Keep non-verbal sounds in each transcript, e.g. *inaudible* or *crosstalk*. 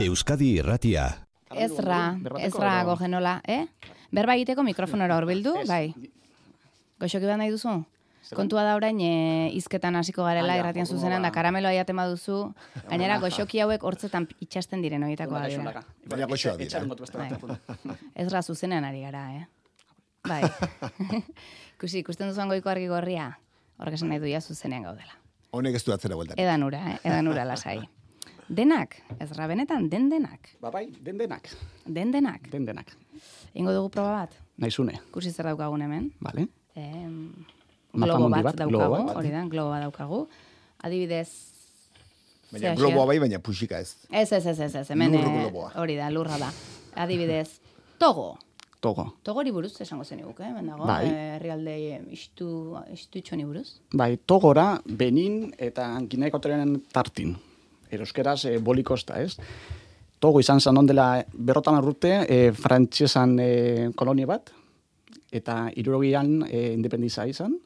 Euskadi Irratia. Ezra, ezra gogenola, eh? Berba egiteko mikrofonora *laughs* horbildu, bai. Goxoki bat nahi duzu? Kontua da orain e, izketan hasiko garela Ah, irratian ondo zuzenan da karameloa jatema duzu. Gainera goxoki hauek hortzetan itxasten diren horietako da. dira. Baina goxoak dira. Etxaren motu beste Bai. *laughs* Ezra zuzenean ari gara, eh? Bai. *laughs* Ikusi, ikusten duzuan goiko argi gorria. Horrek esan nahi duia zuzenean gaudela. Honek ez du atzera bueltan. Edan ura, eh? Edan ura lasai. Denak, ezra benetan, den denak. Ba bai, den denak. Den denak. Den denak. Ingo dugu proba bat. Naizune. Ikusi zer daukagun hemen. Vale? Em, Mapa globo bat, bat, globo daukagu, bat. hori da, globo bat daukagu. Adibidez, Baina globoa bai, baina puxika ez. ez, ez, ez, ez, ez, hemen eh, hori da, lurra da. Adibidez, Togo. Togo. Togori buruz esango zen eh? hemen dago, Bai. eh, herrialde eh, istu, istutxoni buruz. Bai, Togora, Benin eta Ekuatorialen tartin. Eroskeraz, e, bolikosta, ez? Togo izan zen ondela berrotan urte, e, frantsesan e, kolonia bat, eta irurogian e, independiza izan,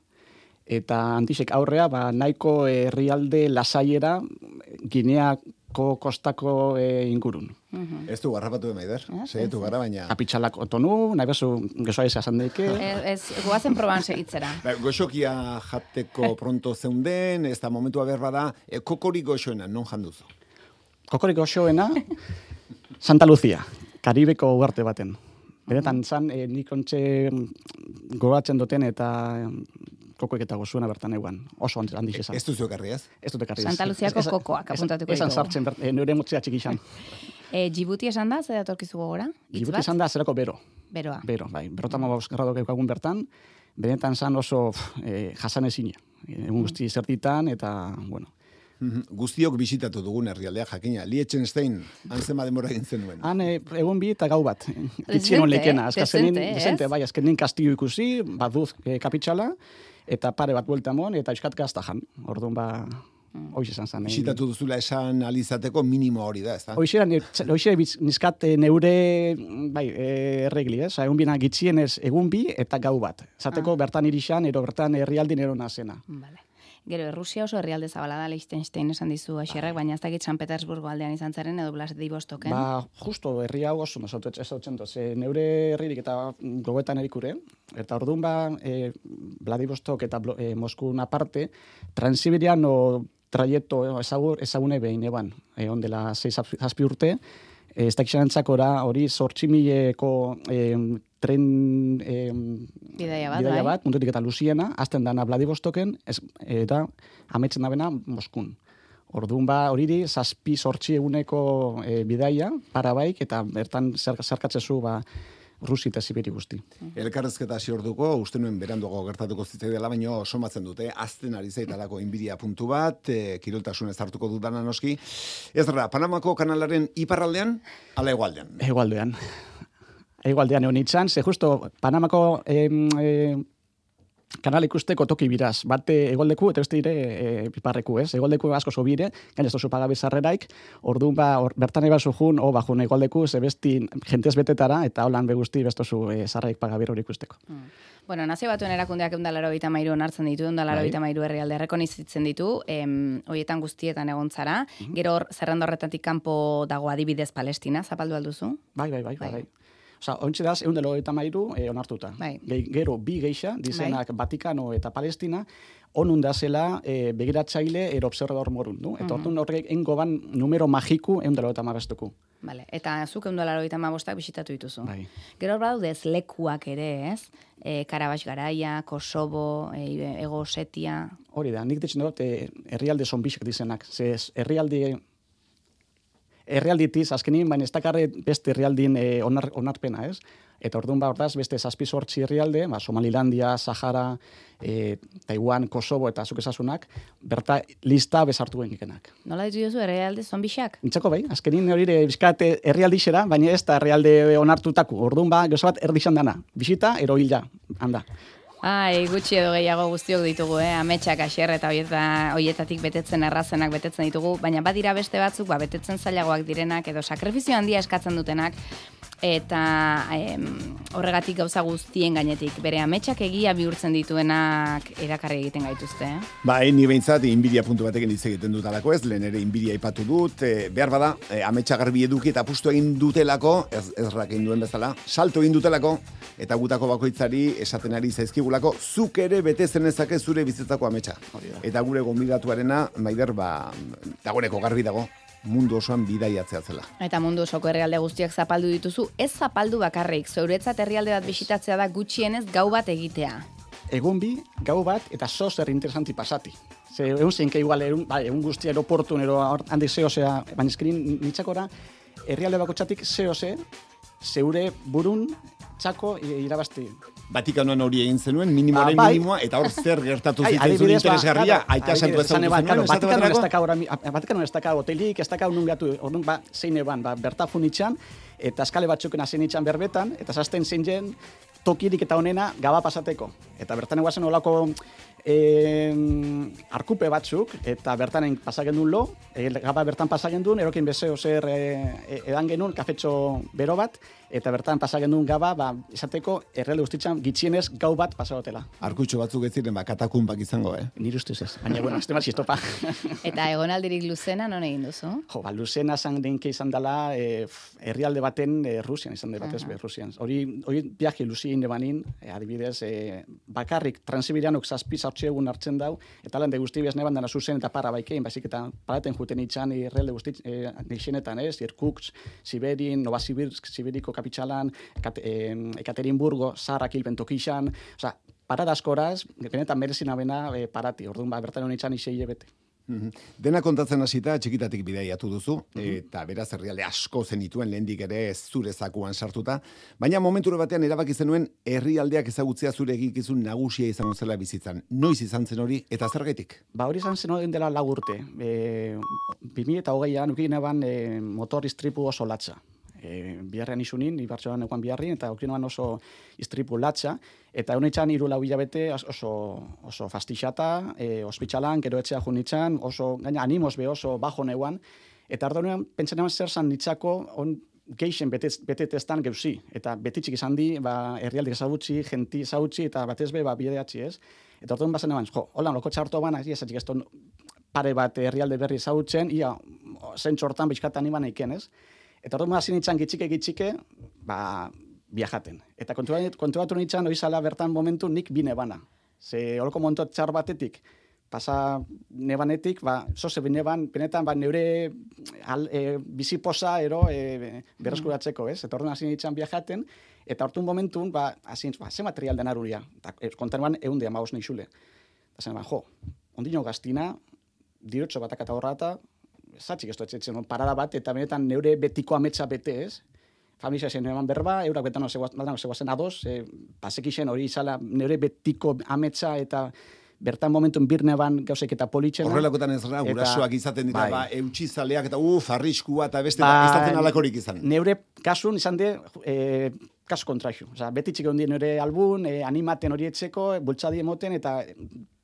eta antisek aurrea, ba, nahiko herrialde lasaiera Gineako kostako e, ingurun. Mhm. Ez du garrapatu emaider. Seietu gara, baina... Kapitxalak otonu, nahi bezu, gezoa izan daike. *laughs* Ez, ez, goazen proban segitzera. Ba, goxokia jateko pronto zeunden, ez da momentua berba da, e, kokori goxoena, non janduzu? Kokorik osoena, Santa Lucia, Karibeko ugarte baten. Benetan zan, e, nik ontxe mm, gogatzen duten eta mm, kokoek eta gozuena bertan eguan. Oso handi handi izan. Ez duzu ekarri ez? Ez dut ekarri. Santa Luziako kokoak apuntatuko Esan ditugu. sartzen, bert, e, nire motzea txiki izan. *laughs* E, Djibouti esan da, zer datorkizu gogora? Djibouti izan da zerako bero. Beroa. Bero, bai. Berrotan mabauz grado eukagun bertan, benetan zan oso pff, e, jasan ezine. Egun guzti zertitan eta, bueno, Mhm. Guztiok bisitatu dugun herrialdea jakina. Liechtenstein, antzema demora egin zenuen. Han e, egun bi eta gau bat. Itxienon lekena. Azkazenin, ez? dezente, bai, azkenin kastillo ikusi, baduz e, kapitxala, eta pare bat buelta mon, eta euskat gaztajan. Orduan ba, Mm. hoiz esan zan. Bisitatu duzula esan alizateko minimo hori da, ez da? Hoixera, hoxe nizkat e, neure, bai, e, erregli, ez? Egun bina gitxienez egun bi eta gau bat. Zateko bertan irixan, ero bertan herrialdin ero nazena. Vale. Gero, Errusia oso herrialde zabala da, Liechtenstein esan dizu asierrek, baina ez dakit San Petersburgo aldean izan zaren edo Vladivostoken. Ba, justo herri hau oso nosotros ez hautzen dut. Ze neure herririk eta gogoetan erikure, eta orduan ba, e, Vladivostok eta e, Moskun aparte, Transiberian o trayecto e, ezagur, ezagune behin eban, e, ondela 6 zazpi urte, ez dakizantzakora hori sortximileko e, tren e, Bidaia bat, bidaia bai. bat, mundutik eta Luziena, azten dana Vladivostoken, ez, eta ametzen dabena Moskun. Orduan ba, horiri, zazpi sortzi eguneko e, bidaia, parabaik, eta bertan zer, zerkatzezu ba, Rusi eta Sibiri guzti. Elkarrezketa hasi orduko, uste nuen beranduago gertatuko zitzaidela, baino somatzen dute, azten ari zaitalako inbidia puntu bat, e, kiroltasunez hartuko dudana noski. Ez da, Panamako kanalaren iparraldean, ala egualdean. Egualdean. Egualdean egon itzan, ze justo Panamako em, e, kanal ikusteko toki biraz. Bate egoldeku eta beste dire e, piparreku, ez? Egoldeku asko sobire, gain ez dozu pagabe zarreraik, orduan ba, or, bertan eba jun, o bajun egoldeku, ze besti jentez betetara, eta holan beguzti bestozu e, zarraik pagabe hori ikusteko. Bueno, nazio batuen erakundeak eundalaro gita mairu onartzen ditu, eundalaro Bai. gita mairu herrialde errekonizitzen ditu, em, hoietan guztietan egon zara. Mhm. Gero hor, zerrenda horretatik kanpo dago adibidez Palestina, zapaldu alduzu? Bai, bai, bai, bai. Bai. Bai. Osa, ontsi daz, egun delo eta mairu e, onartuta. Bai. Ge, gero, bi geixa, dizenak Vatikano eta Palestina, onun da zela e, begiratzaile ero observador morun, du? Eta orduan horrek engo ban numero magiku egun delo eta mabestuku. Vale. Eta zuk eundalaro gita mabostak bisitatu dituzu. Bai. Gero hor badaude ez lekuak ere, ez? E, Karabas Garaia, Kosovo, e, Ego Osetia, Hori da, nik ditzen dut, e, herrialde zonbixek dizenak. Ze herrialde herrialditiz, azkenin, baina ez dakarre beste herrialdin e, onar, onarpena, ez? Eta orduan ba, ordaz, beste zazpi sortzi herrialde, ba, Somalilandia, Sahara, e, Taiwan, Kosovo eta zuk esasunak, berta lista bezartu genikenak. nola ditu duzu herrialde zombixak? Nintzako bai, azkenin hori bizkate herrialdixera, baina ez da herrialde onartutaku. Orduan ba, gauza bat erdixan dana. Bisita, ero hila, handa. Ai, gutxi edo gehiago guztiok ditugu, eh? Ametsak aser eta hoietatik betetzen errazenak betetzen ditugu, baina badira beste batzuk, ba, betetzen zailagoak direnak edo sakrifizio handia eskatzen dutenak, eta em, horregatik gauza guztien gainetik bere ametsak egia bihurtzen dituenak erakarri egiten gaituzte. Eh? Ba, ni behintzat, inbidia puntu batekin hitz egiten dut alako ez, lehen ere inbidia ipatu dut, e, behar bada, e, ametsak garbi eduki eta pustu egin dutelako, ez, ez egin duen bezala, salto egin dutelako, eta gutako bakoitzari esaten ari zaizkigulako, zuk ere bete zenezake zure bizitzako ametsa. Eta gure gomidatuarena, maider, ba, dagoeneko garbi dago, mundu osoan bidaiatzea zela. Eta mundu osoko herrialde guztiak zapaldu dituzu, ez zapaldu bakarrik, zeuretzat herrialde bat bisitatzea da gutxienez gau bat egitea. Egun bi, gau bat, eta sos herri interesanti pasati. Ze, egun zinke igual, egun, bai, egun guzti aeroportu, nero handi zehosea, baina eskrin nitzakora, herrialde bako txatik zehose, zeure burun txako irabazti. Vatikanoan hori egin zenuen, minimoaren ba, bai. minimoa, eta hor zer gertatu *laughs* zitzen zuen ba, interesgarria, aita santu ez Vatikanoan ez daka hotelik, ez daka unun gatu, orduan, ba, zein eban, ba, berta funitxan, eta eskale batzuken hasi itxan berbetan, eta zazten zein jen, tokirik eta honena gaba pasateko. Eta bertan eguazen olako e, arkupe batzuk, eta bertanen pasagendun lo, e, gaba bertan pasagendun, erokin bezeo zer e, e, edan genuen, kafetxo bero bat, eta bertan pasagendun gaba, ba, izateko, errele ustitzen gitxienez gau bat pasagotela. Arkutxo batzuk ez ziren, ba, katakunpak izango, eh? Nire ustez ez, baina, bueno, este zistopa. *laughs* eta egonaldirik luzena, non egin duzu? Jo, ba, luzena zan denke izan dela, e, herrialde baten e, Rusian izan dela, batez, be, Rusian. Hori, hori viaje luzien debanin, e, adibidez, e, bakarrik, transibirianok zazpiz sortxe egun hartzen dau, eta lan de guzti bez neban zuzen eta para baikein, baizik eta paraten juten itxan irrelde guzti e, nixenetan ez, Irkutsk, Siberin, Novasibirsk, Sibiriko kapitxalan, e, Ekaterinburgo, Zarak hilben tokixan, oza, parada askoraz, benetan merezina bena e, parati, orduan ba, bertan honitzen isei bete. Dena kontatzen hasita txikitatik bidaiatu duzu eta beraz herrialde asko zenituen lehendik ere zure zakuan sartuta, baina momentu batean erabaki zenuen herrialdeak ezagutzea zure egikizun nagusia izango zela bizitzan. Noiz izan zen hori eta zergaitik? Ba hori izan zen hori dela lagurte. E, 2008an ukin eban e, motor istripu oso latza e, biharrean isunin, ibartxoan eguan biharri, eta okinoan oso istripu latxa, eta honetxan iru lau hilabete oso, oso fastixata, e, ospitzalan, gero etxea junitzen, oso, gaina animoz be oso bajo neuan, eta ardo pentsen eman zer zan nitzako, on, geixen betetestan geuzi, eta betitxik izan di, ba, herrialdik ezagutzi, genti ezagutzi, eta batez be, ba, bideatzi ez. Eta orduan bazen eman, jo, hola, loko txartu baina, ez ez pare bat herrialde berri ezagutzen, ia, zentsu hortan bizkatan iban eiken, ez? Eta orduan hasi nintzen gitxike gitxike, ba, viajaten. Eta kontuatu nintzen, oizala bertan momentu nik bine bana. Ze horko montu txar batetik, pasa nebanetik, ba, zoze bine ban, benetan, ba, neure al, e, biziposa ero e, berreskuratzeko, ez? Eta orduan hasi nintzen viajaten, eta orduan momentun, ba, hasi ba, ze material den aruria. Eta e, kontan ban, egun dia maus nixule. Eta zen, ba, jo, ondino gaztina, dirotxo batak eta horrata, zatxik ez duetzen, parada bat, eta benetan neure betiko ametsa bete ez, familia zen eman berba, eurak betan zegoazen ados, e, pasekixen hori izala neure betiko ametsa eta bertan momentun birne ban gauzek eta politxena. Horrelakotan ez gara, gurasoak izaten dira, bai. ba, eutxizaleak eta uf, arriskua eta beste, ba, ez daten alakorik izan. Neure kasun izan de, e, kasu kontraixu. Osa, beti txik ondien nire albun, e, animaten hori etxeko, bultzadi emoten, eta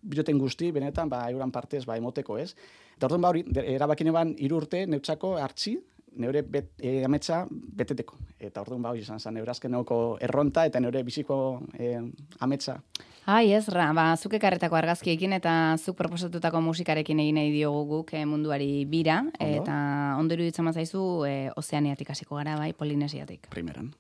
biloten guzti, benetan, ba, euran partez, ba, emoteko, ez? Eta orduan, ba, hori, erabakine ban, irurte, neutzako, hartzi, neure bet, e, ametsa beteteko. Eta orduan, ba, hori izan zen, neure azken erronta, eta neure biziko e, ametsa. Ai, ez, ra, ba, zuke karretako argazkiekin eta zuk proposatutako musikarekin egin nahi diogu guk e, munduari bira, eta ondoru ditzen mazaizu, e, ozeaniatik hasiko gara, bai, polinesiatik. Primeran.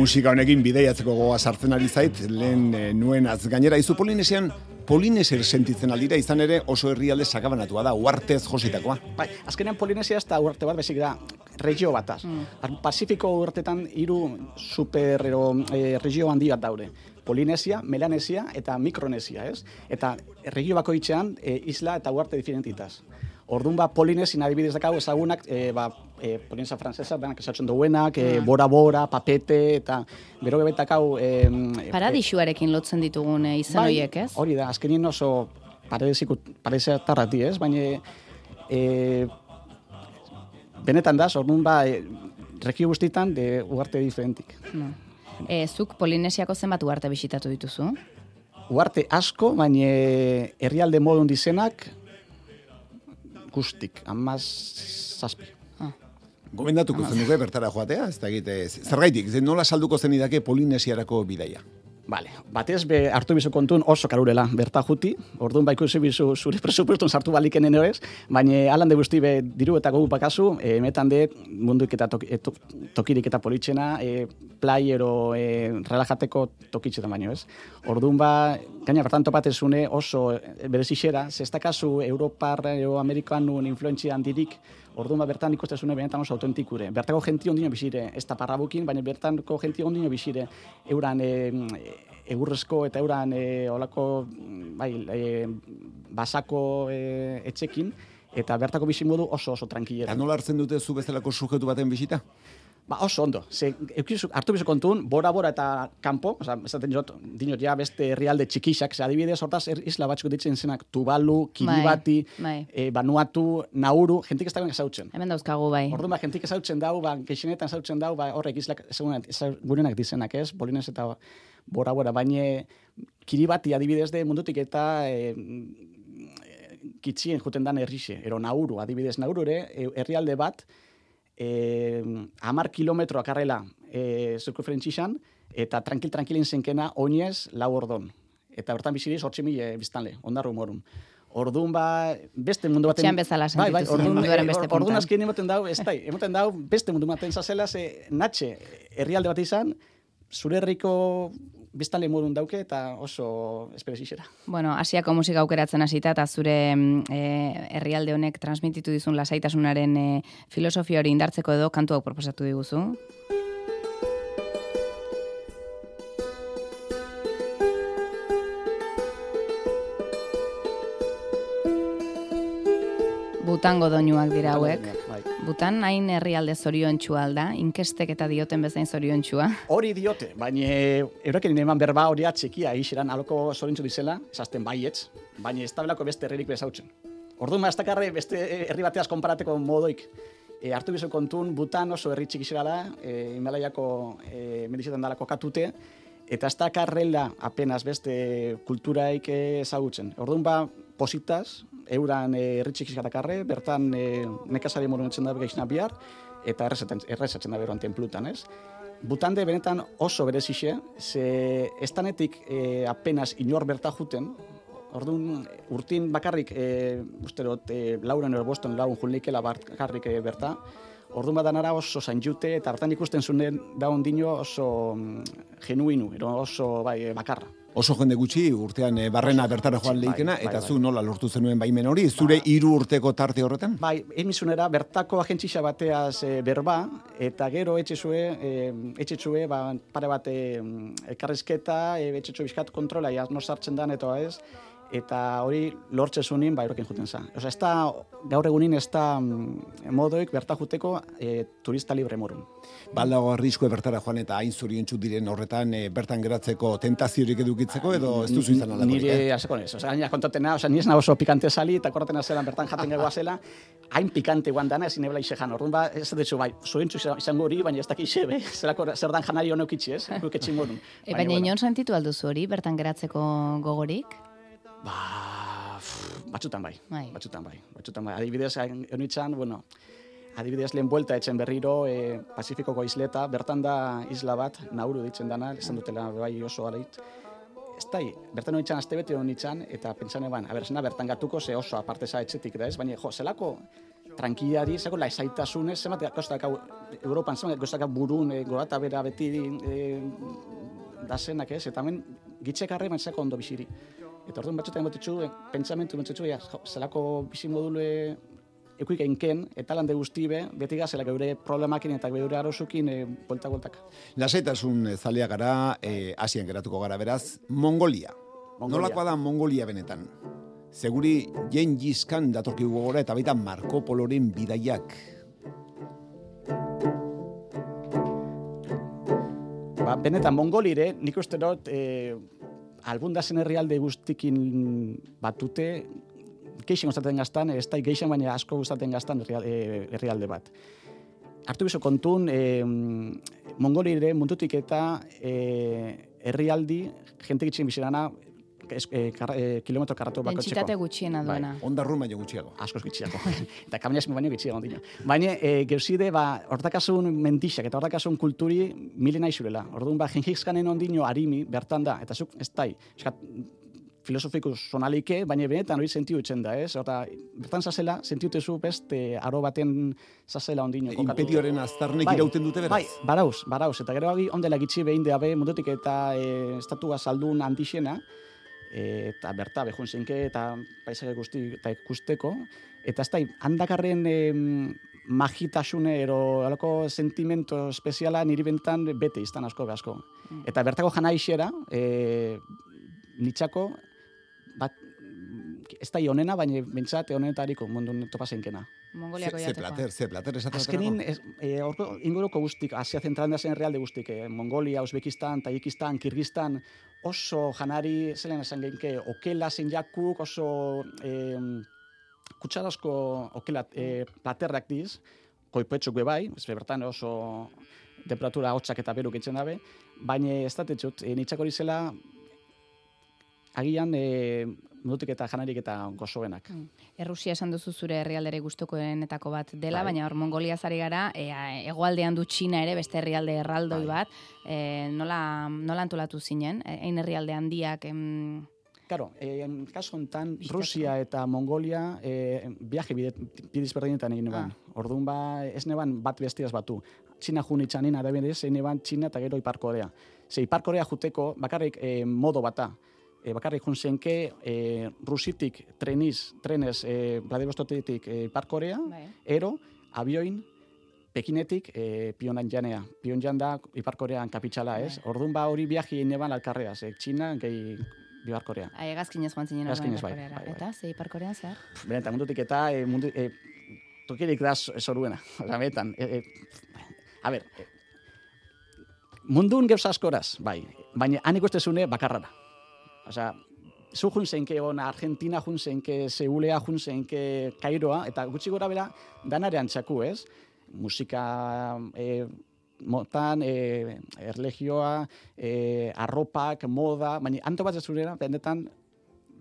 Musika honekin bideiatzeko goa sartzen ari zait, lehen e, nuen az gainera izu Polinesian, Polineser sentitzen aldira izan ere oso herrialde sakabanatua da, uartez jositakoa. Bai, azkenean Polinesia ez da uarte bat, bezik da, regio bataz. Mm. Pasifiko urtetan hiru super ero, e, regio handi bat daude. Polinesia, Melanesia eta Mikronesia, ez? Eta regio bako itxean, e, isla eta uarte diferentitaz. Orduan ba, polinesin adibidez dakau ezagunak, e, ba, e, polinesa frantzesa, benak esatzen duenak, e, bora bora, papete, eta bero gebetakau... E, Paradisuarekin lotzen ditugun e, izan bai, horiek, ez? Hori da, azkenien oso paradizia tarrati, ez? Baina e, benetan da, orduan ba, e, rekio guztitan de uarte diferentik. No. E, zuk Polinesiako zenbat uarte bisitatu dituzu? Uarte asko, baina herrialde modun dizenak guztik, amaz zazpi. Gomendatuko zen dugu bertara joatea, ez da egite, zergaitik, ze nola salduko zen idake Polinesiarako bidaia? Vale, batez be hartu bizu kontun oso karurela berta juti, orduan ba ikusi bizu zure *laughs* presupuestun sartu baliken eno ez, baina alan de guzti be diru eta gogu pakazu, e, emetan de munduik eta toki, e, tokirik eta politxena, e, playero e, relajateko tokitxetan baino ez. Orduan ba, gaina bertan topatezune oso berezixera, zestakazu Europar o Amerikanun influentzia handirik, Orduan ba, bertan ikustezune benetan oso autentikure. Bertako jenti ondino bizire, ez da parrabukin, baina bertanko jenti ondino bizire euran e, egurrezko eta euran e, olako bai, e, basako e, etxekin, eta bertako bizimodu oso oso tranquilera. Eta nola hartzen dute zu bezalako sujetu baten bisita? Ba, oso ondo. Ze, eukizu, hartu bizu kontun, bora-bora eta kanpo, oza, esaten jot, dinot ja beste herrialde txikixak, ze adibidez, hortaz, er, isla batxuko ditzen zenak, Tuvalu, Kiribati, bai, E, Vanuatu, Nauru, jentik ez dagoen ezautzen. Hemen dauzkagu bai. Orduan, ba, jentik ezautzen dau, ba, gexenetan ezautzen dau, ba, horrek islak gurenak dizenak, ez? Bolinez eta bora-bora, baina Kiribati adibidez de mundutik eta e, kitzien juten dan herrixe, ero Nauru, adibidez Nauru ere, e, herrialde bat, eh, amar kilometro akarrela eh, zirkufrentzizan, eta tranquil-tranquilin zenkena oinez lau ordon. Eta bertan biziriz, hortzi mila biztanle, ondarru morun. Orduan ba, beste mundu baten... Etxean bezala bai, bai, sentitu zen, orduan, munduaren eh, beste orduan puntan. azken emoten dau, ez da, emoten dau, beste mundu baten zazela, ze natxe, herrialde bat izan, zure herriko biztanle modun dauke eta oso esperezixera. Bueno, Asiako musika aukeratzen hasita eta zure mm, eh, herrialde honek transmititu dizun lasaitasunaren eh, filosofia hori indartzeko edo kantu hau proposatu diguzu. Butango doinuak dira hauek. Bai. Butan hain herrialde zoriontsua alda, inkestek eta dioten bezain zoriontsua. Hori diote, baina eureken eman berba hori atxekia ixeran aloko zorintzu dizela, esazten baietz, baina ez tabelako beste herririk bezautzen. Orduan, ez dakarre beste herri bateaz konparateko modoik. E, hartu bizu kontun, butan oso herri txiki zirala, e, Himalaiako e, medizetan dalako katute, eta ez dakarrela apenas beste kulturaik ezagutzen. Orduan ba, positaz, euran e, herri txiki dakarre, bertan e, nekazari morunetzen da geixina bihar, eta errezatzen da beroan tenplutan, ez? Butande benetan oso berezixe, ze estanetik e, apenas inor berta juten, Orduan, urtin bakarrik, e, usterot, e, lauren ero boston laun junlikela bakarrik e, berta. Orduan badanara oso zain jute, eta bertan ikusten zuen da ondino oso mm, genuinu, ero oso bai, bakarra. Oso jende gutxi urtean eh, barrena bertara joan Bai, leikena, bai, eta bai. zu nola lortu zenuen baimen hori, zure hiru urteko tarte horretan? Bai, emizunera bertako agentzixa bateaz e, berba, eta gero etxezue, e, etxezue, ba, pare bat e, elkarrizketa, e, etxezue bizkat kontrola, ja, no sartzen dan eta ez, eta hori lortze zunin, ba, erokin juten za. Osa, ez da, gaur egunin ez da mm, modoik berta juteko e, turista libre morun. Baldago arriskue bertara joan eta hain zoriontsu diren horretan eh, bertan geratzeko tentaziorik edukitzeko edo ez duzu izan alakorik, Nire, eh? haseko nez, oza, gaina kontatena, oza, ni ez nago oso pikante sali, eta korratena zelan bertan jaten gegoa zela, hain pikante guan dana ezin ebla jan. Orduan ba, ez dut bai, zorintzu izango hori, baina ez dakit be, zelako zer dan janari honek itxi, ez? Guk etxin morun. E, baina inon sentitu alduzu hori, bertan geratzeko gogorik? Ba, pff, batzutan bai, Bai. batzutan bai, batzutan bai. Adibidez, honitzan, bueno, adibidez lehen buelta etxen berriro e, Pasifikoko isleta, bertan da isla bat, Nauru ditzen dana, esan dutela bai oso aleit. Ez da, bertan honitzan azte bete honitzan, eta pentsan eban, aber, zena bertan gatuko ze oso aparte za etxetik da ez, baina jo, zelako tranquilari, zelako laizaitasunez, zemat goztak hau, Europan zemat goztak burun, e, gorata bera beti e, da zenak ez, eta hemen gitxekarre mentzako ondo biziri. Eta orduan batzutan gotitzu, e, pentsamentu mentzutzu, ja, zelako bizi module ekuik enken, eta lande guztibe, beti gazela geure problemakin eta geure arosukin e, bolta-boltak. Lasaitasun eh, zalea gara, eh, Asian geratuko gara beraz, Mongolia. Mongolia. Nolakoa da Mongolia benetan? Seguri jen jizkan datorki gogora eta baita Marco Poloren bidaiak. Ba, benetan, mongolire, nik uste dut, e, albundazen herrialde guztikin batute, geixen gustatzen gaztan, ez da geixen baina asko gustatzen gaztan eh, herrialde bat. Artu bizo kontun, e, mongolire mundutik eta e, herrialdi, jente gitzen bizirana, e, kar, e, kilometro karratu bako Dentsitate gutxiena Bai. duena. Ondarrun *laughs* baino gutxiago. askoz gitxiago. eta kaminas baino gitxiago dino. Baina, e, geuzide, ba, hortakasun mentixak eta hortakasun kulturi mili nahi zurela. Orduan, ba, jengizkanen ondino harimi, bertan da, eta zuk, ez dai, eskat, filosofikus sonalike, baina benetan hori sentiu utzen da, ez? Eta bertan zazela, sentiu tezu beste aro baten zazela ondino. kokatu. Imperioren aztarnek Bai, irauten dute beraz. Bai, barauz, barauz. Eta gero agi, ondela gitxi behin deabe, mundutik eta e, estatua saldun handixena, e, eta berta behun zenke eta paisaje guzti eta ikusteko. Eta ez da, handakarren e, magitasune ero alako sentimento espeziala niri bentan bete iztan asko asko. Mm. Eta bertako jana isera, e, nitxako, bat, ez da honena, baina bentsat honetariko mundu topa zenkena. Mongoliako Ze, ze jatekoa. plater, ze plater esaten Azkenin, ez, e, orko, inguruko guztik, Asia zentralen da zen realde guztik, e, Mongolia, Uzbekistan, Tajikistan, Kirgistan, oso janari, zelen esan genke, okela zein jakuk, oso e, kutsarasko okela e, platerrak diz, koipuetzuk be bai, ez bertan oso temperatura hotzak eta beruk itzen dabe, baina ez da tetxut, e, nitxak hori zela, agian e, mudutik eta janarik eta gozoenak. Errusia esan duzu zure herrialdere gustokoenetako bat dela, Bai. baina hor Mongolia zari gara, e, hegoaldean du Txina ere, beste herrialde erraldoi Bai. bat, e, nola, nola antolatu zinen, e, ein herrialde handiak, em, Claro, eh, kasu honetan, Bizkatzeko. Rusia eta Mongolia eh, viaje bide, bidez berdinetan egin neban. Orduan ba, ez neban bat bestiaz batu. Txina jun itxanin, adabidez, egin neban Txina eta gero Ipar Korea. Ze Ipar Korea juteko, bakarrik eh, modo bata. E, bakarrik jun zenke eh, Rusitik treniz, trenez Vladivostoketik eh, Ipar Korea, bai. ero abioin Pekinetik eh, Pyongyang janea. Pyongyang da Ipar Korean kapitxala, ez? Orduan ba hori viaje egin neban alkarrea, ze Txina gehi Ipar Korea. Ai, egazkinez joan zinen bai, bai, bai. Eta, ze Ipar Korean zer? Benetan, mundutik eta e, mundu, e, tokirik da zoruena. Osa, *laughs* benetan. E, e, a ber, e, mundun gauza askoraz, bai. Baina han ikustezune bakarrara. Osa, zu jun zeinke ona Argentina jun zeinke Seulea jun zeinke Kairoa, eta gutxi gora bera danare antxaku, ez? Musika e, motan, e, erlegioa, e, arropak, moda, baina anto bat zurera, benetan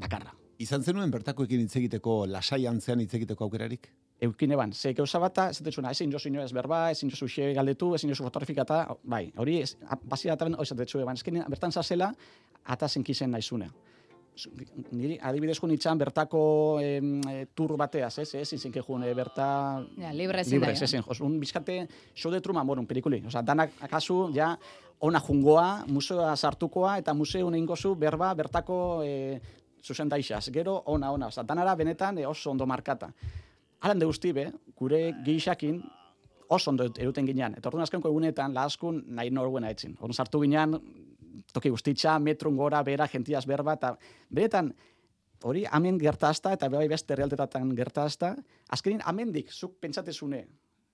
bakarra. Izan zenuen bertakoekin hitz egiteko lasai antzean hitz egiteko aukerarik? eukine ban. Ze gauza bata, ez dutxuna, ezin jozu inoez berba, ezin jozu xe galdetu, ezin jozu fotografikata, bai, hori, ez, basia eta hori zatetxu ban. Ezken, bertan zazela, ata zenkizen naizune. Zu- Niri, adibidez jun itxan, bertako em, e, tur bateaz, ez, ez, ezin jun, e, berta... Ja, libre ezin libre, da, ez, ez, un bizkate, show de Truman morun pelikuli. Osa, danak akazu, ja, ona jungoa, museoa sartukoa, eta museo ingozu berba, bertako e, zuzen daixaz. Gero, ona, ona, osa, danara benetan e, oso ondo markata. Alan de guzti be, gure geixakin oso ondo eruten ginean. Eta orduan azkenko egunetan, lahaskun nahi norguena etzin. Orduan sartu ginean, toki guztitxa, metrun gora, bera, gentiaz berba, eta beretan, hori hemen gertazta, eta bai beste herrialdetatan gertazta, azkenin amendik, zuk pentsatezune,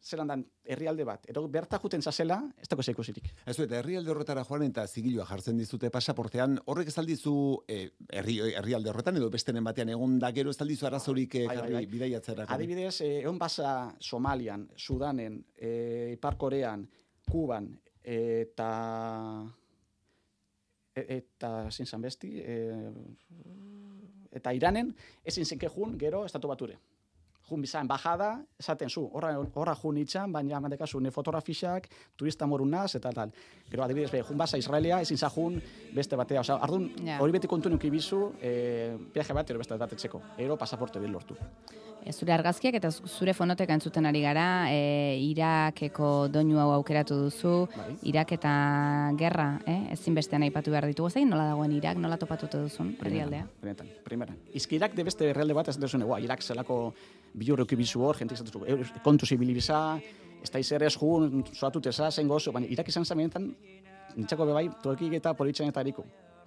zelan dan herrialde bat, ero berta juten zazela, ez dago zeikusirik. Ez eta herrialde horretara joan eta zigilua jartzen dizute pasaportean, horrek ez aldizu eh, herri, herrialde horretan edo bestenen batean egon da gero ez aldizu arazorik eh, Bai, bai, bai. bidaiatzerako. Adibidez, eh, egon basa Somalian, Sudanen, eh, Ipar Korean, Kuban, eta e- eta zin zan besti, eh, eta Iranen, ezin zenke jun, gero, estatu bature. Jun bizan, bajada, esaten zu, horra, horra jun itxan, baina mandekazu, ne fotografixak, turista morunaz, eta tal. Gero, adibidez, be, jun basa Israelia, ezin za jun beste batea. Osa, ardun, hori beti kontu nuki bizu, eh, viaje bat, ero beste bat etxeko. Ero, pasaporte bil lortu. Zure argazkiak eta zure fonotek entzuten ari gara, e, Irakeko doinu hau aukeratu duzu, Bai. Irak eta gerra, eh? ezinbestean aipatu behar ditugu. Zein nola dagoen Irak, nola topatutu duzun herrialdea? Benetan, primeran. Izki Irak de beste herrialde bat ez duzune, ua, Irak zelako bilurreuki bizu hor, jentik zatuzu, kontu zibili biza, ez da izer ez jun, zoatut eza, zen gozo, baina Irak izan zen benetan, nintzako bebai, toekik eta politzen eta eriko.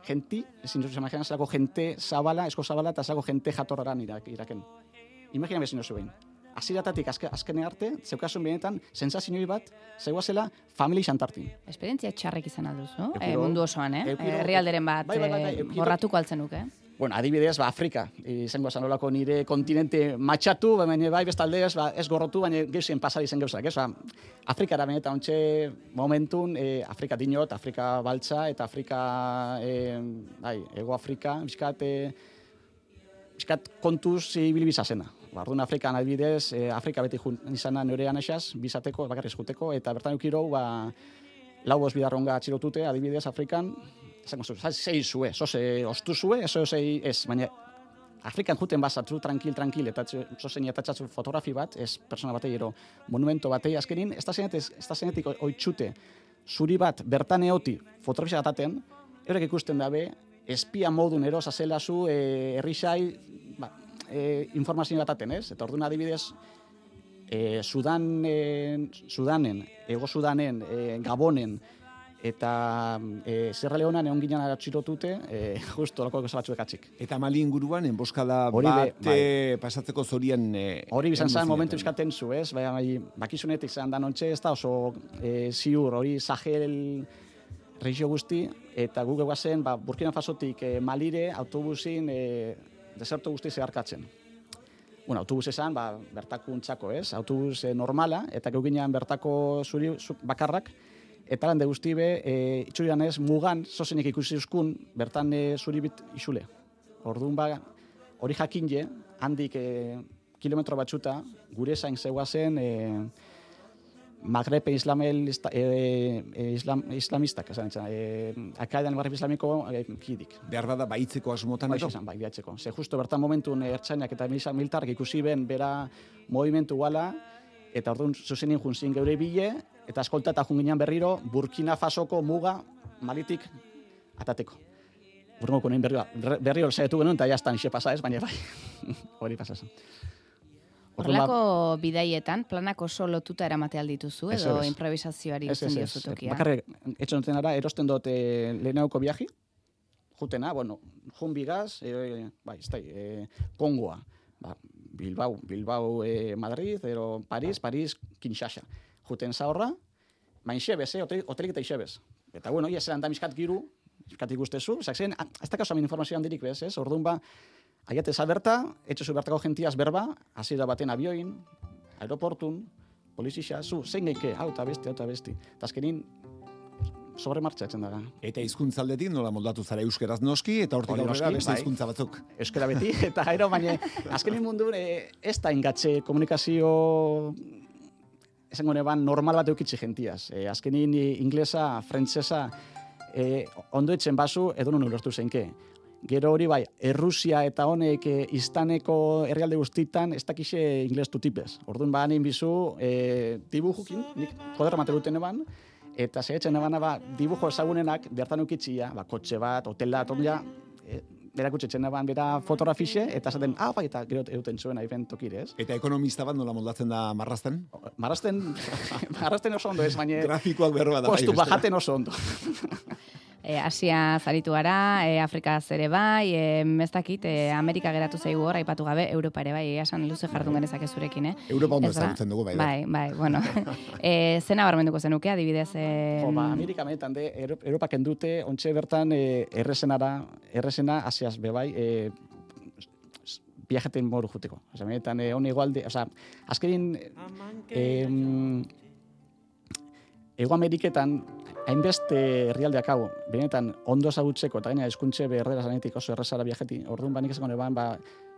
genti, ezin duzu imaginan zelako jente zabala, esko zabala, eta zelako jente jatorraran irak, iraken. Imagina bezin duzu behin. Aziratatik azke, azkene arte, zeukasun benetan, sensazioi bat, zegoa zela, family xantartin. Esperientzia txarrek izan alduzu, Eukiro- eh, mundu osoan, eh? eukiro- Herrialderen bat Bai, bai, bai, bai, eh, borratuko altzen nuke. Bueno, adibidez, ba, Afrika, izango esan olako nire kontinente matxatu, baina bai bestalde ba, ez gorrotu, baina geuzien pasari zen gauzak, ez? Ba, Afrikara benetan ontxe momentun, e, Afrika dinot, Afrika baltza, eta Afrika, e, bai, Ego Afrika, bizkat, e, bizkat kontuz ibili bizazena. Ba, orduan Afrikan adibidez, e, Afrika beti jun, izana nire anexaz, bizateko, bakarriz juteko, eta bertan eukiro, ba, lau bos bidarronga atxilotute, adibidez, Afrikan, esango zu, zei zue, zoze ostu zue, eso zei ez, baina Afrikan juten bazatzu, tranquil, tranquil, eta zozen jatatxatzu fotografi bat, ez persona batei ero monumento batei azkenin, ez da zenetik, ez da zenetik oitxute, zuri bat bertan eoti fotografia gataten, eurek ikusten dabe, espia modun ero zazela zu, e, herrisai, ba, e, informazio gataten, ez? Eta orduan adibidez, e, Sudan, e, Sudanen, Ego Sudanen, e, Gabonen, eta e, Sierra Leonan egon ginen atxilotute, e, *laughs* justo lako gauza batzuek atxik. Eta Mali inguruan, enboskada Hori bat bai. eh, pasatzeko zorian... eh, Hori bizan heldu momentu eskaten zu, ez? Baina, bai, bakizunetik zen da nontxe, ez da oso e, ziur, hori Sahel regio guzti, eta gu geguazen, ba, Burkina Fasotik e, Malire autobusin e, deserto guzti zeharkatzen. Bueno, autobus esan, ba, bertakuntzako, ez? Autobus e, normala, eta geu ginean bertako zuri zu, bakarrak, eta lande guzti be, e, itxurian ez, mugan, zozenik ikusi euskun, bertan e, zuri bit isule. Orduan ba, hori jakin je, handik e, kilometro batxuta, gure zain zegoazen, e, Magrepe islamel, e, e, islam, islamistak, esan etxan, e, akaidan Maghreb islamiko e, kidik. Behar bada baitzeko asmotan Bai, edo? izan, bai, bihatzeko. Ze justo bertan momentun eh, ertzainak eta misa militarrak ikusi ben bera movimentu gala, eta orduan zuzenin junzin geure bile, eta eskolta eta junginan berriro Burkina Fasoko muga malitik atateko. Burgoko nein berriro, berriro zaitu genuen, eta jaztan xe pasa ez, baina bai, *laughs* hori pasa zen. Orduan, ba- Horrelako bidaietan, planak oso lotuta eramate aldituzu, Ez, edo ez. improvisazioari Ez, ez, diozu ez. tokia. Bakarrik, etxon duten ara, erosten dut e, lehenauko viaji, jutena, bueno, jun bigaz, e, bai, ez da, e, Kongoa, ba, Bilbao, Bilbao, e, Madrid, ero Paris, Paris, Kinshasa. Juten zaurra, main xebez, eh, hotel, hotelik eta ixebez. Eta, bueno, ia zelan da miskat giru, miskat ikustezu, zak zen, ez da kaso amin informazio handirik bez, ez? Orduan ba, aiate zaberta, etxezu bertako gentiaz berba, hasiera baten abioin, aeroportun, polizixa, zu, zein geike, hau eta besti, hau eta besti. Eta azkenin, sobre martxa etzen daga. Eta hizkuntzaldetik nola moldatu zara euskeraz noski, eta hortik aurrera beste bai. hizkuntza batzuk. Euskara beti, *laughs* eta gero, baina azkenin mundu e, ez da ingatxe komunikazio esango neban normal bat eukitzi gentiaz. E, azkenin inglesa, frantsesa e, ondo etzen bazu, edo non ulertu zeinke. Gero hori bai, Errusia eta honek e, iztaneko herrialde guztitan ez dakixe ingles tutipez. Orduan ba hanin bizu e, dibujukin, nik koderra materuten eban, eta sehetzen eban ba, dibujo ezagunenak bertan eukitzia, ba, kotxe bat, hotel bat, ondia, e, erakutsetzen eban bera fotografixe, eta esaten, ah, bai, eta gero euten zuen aiben tokire, ez? Eta ekonomista bat nola moldatzen da marrazten? Marrasten, *laughs* marrasten oso ondo ez, baina Grafikoak berroa da. bai, postu bajaten oso ondo. *laughs* E, Asia zaritu gara, e, Afrika zere bai, e, ez dakit, e, Amerika geratu zaigu hor, aipatu gabe, Europa ere bai, egia esan luze jardun genezake zurekin, eh? Europa ondo ezagutzen dugu, bai, Bai, bai, bueno. *laughs* e, zena barmenduko zenuke, adibidez, e, Jo, ba, Amerika benetan de, Euro- Europak endute, ontxe bertan, e, errezenara, errezena, asiaz, bebai, e, viajeten moru juteko. Osa, benetan, e, honi igualde, osa, azkerin, e, Ego Ameriketan, hainbeste herrialdeak hau, benetan, ondo zagutzeko, eta gaina eskuntze berrera zanetik oso errezara viajeti, orduan banik ezako neban, ba,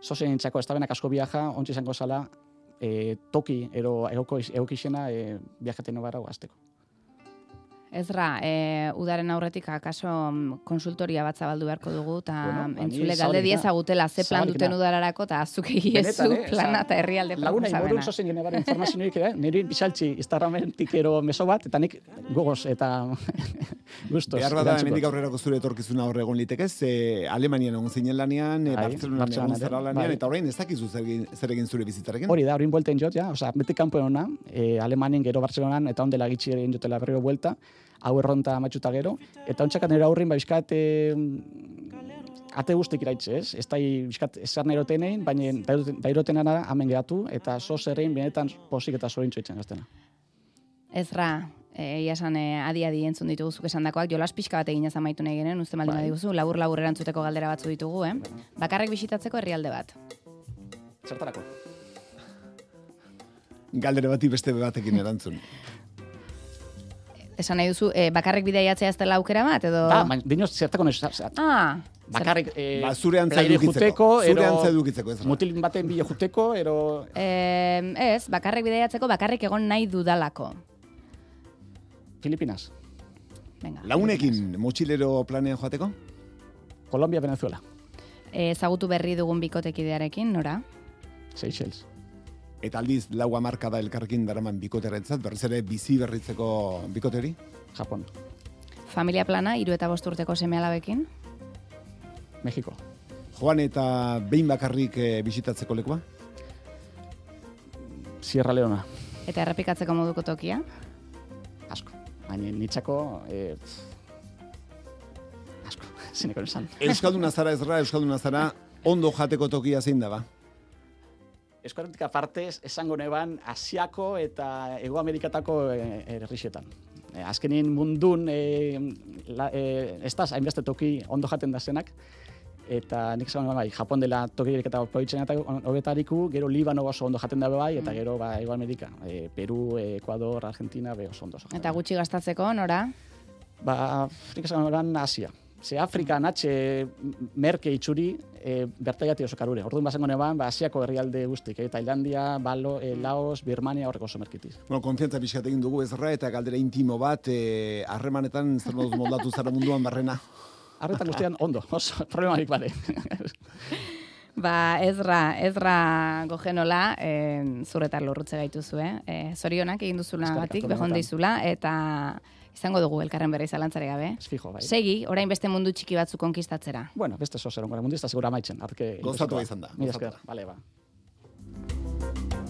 zozen entzako, ez asko viaja, ontsi izango zala, e, toki, ero egokixena e, viajeten nobara azteko. Ezra, e, udaren aurretik akaso mm, konsultoria bat zabaldu beharko dugu, eta Bueno, ba, entzule galde diezagutela ze plan duten udararako, eta azuk egiezu eh? plana eta herrialde Laguna inborun proposamena. zozen gine bar informazioik, eh? niri bisaltzi Instagramentik ero meso bat, eta nik gogoz eta *laughs* gustos. Behar bada erantzukot. hemendik aurrerako zure etorkizuna hor egon liteke, ze Alemanian egon zinen lanean, e, Bai, Bartzelonan Bartzelonan egon zara lanean, bai. eta orain ez dakizu zer egin, zure bizitarekin? Hori da, hori buelten jot, ja, osea, beti kanpoen ona, e, Alemanin gero Bartzelonan, eta ondela gitxi egin jotela berriro buelta, hau erronta matxuta gero, eta ontsakat nire aurrin, ba, bizkat, e, ate guztik iraitze, ez? Ez da, bizkat, esan erotenein, baina dairotenana hemen gehatu, eta so zerrein benetan posik eta zorintzu itzen gaztena. Ezra, eh, ia esan e, adi-adi entzun ditugu zuk esandakoak, jolas pixka bat egin amaitu nahi genuen, uste maldin Bai. badiguzu, labur-labur erantzuteko galdera batzu ditugu, eh? Bakarrek bisitatzeko herrialde bat. Zertarako? Galdere bati beste batekin erantzun. *laughs* Esan nahi duzu, eh, bakarrek bidaiatzea ez dela aukera bat, edo... Da, baina, dinoz, zertako zer- Ah, bakarrik eh, Ba, zure antza edukitzeko. Zure ero antza edukitzeko, ez da. mutil baten bile juteko, ero Eh, ez, bakarrek bidaiatzeko bakarrik egon nahi dudalako. Filipinas, Venga. Launekin motxilero planean joateko? Colombia, Venezuela, Eh, Ezagutu berri dugun bikotekidearekin, nora? Seychelles, Eta aldiz lau amarkada elkarrekin daraman bikoterentzat, berriz ere bizi berritzeko bikoteri? Japón, Familia plana, hiru eta bost urteko seme alabekin? México, Joan eta behin bakarrik eh, bisitatzeko lekua? Sierra Leona, Eta errepikatzeko moduko tokia? asko. Baina nitzako, eh, asko, *laughs* zineko esan. Euskalduna zara ezra, Euskalduna zara, ondo jateko tokia zein da ba? Eskoratik aparte, esango neban, Asiako eta Ego Amerikatako eh, herrixetan. Eh, azkenin mundun, eh, la, eh, ez da, hainbeste toki ondo jaten da zenak, eta nik esan bai, Japon dela tokirik eta hobetariku, gero Libano oso ondo jaten da bai, eta gero ba, Ego Amerika, eh, Peru, Ecuador, Argentina, be oso ondo. oso Eta gutxi gastatzeko, nora? Ba, nik esan Asia. Ze Afrika natxe merke itxuri e, bertaiati oso karure. Orduan bazengo neban, ba, Asiako herrialde guztik, eh? Tailandia, Balo, eh, Laos, Birmania horreko oso merkitiz. Bueno, konfiantza pixkat egin dugu ezra eta galdera intimo bat, eh, harremanetan zer moduz moldatu zara munduan barrena. Arretan guztian ondo, oso *laughs* problemarik bade. *laughs* Ba, ezra, ezra gogenola, e, zuretar lorrutze gaituzu, eh? E, zorionak egin duzula asko behon dizula, eta izango dugu elkarren berri zalantzare gabe. Ez fijo, bai. Segi, orain beste mundu txiki batzu konkistatzera. Bueno, beste sozeron gara mundu, ez da segura maitzen. Gozatu izan da. Mila esker, bale, ba. Gozatua.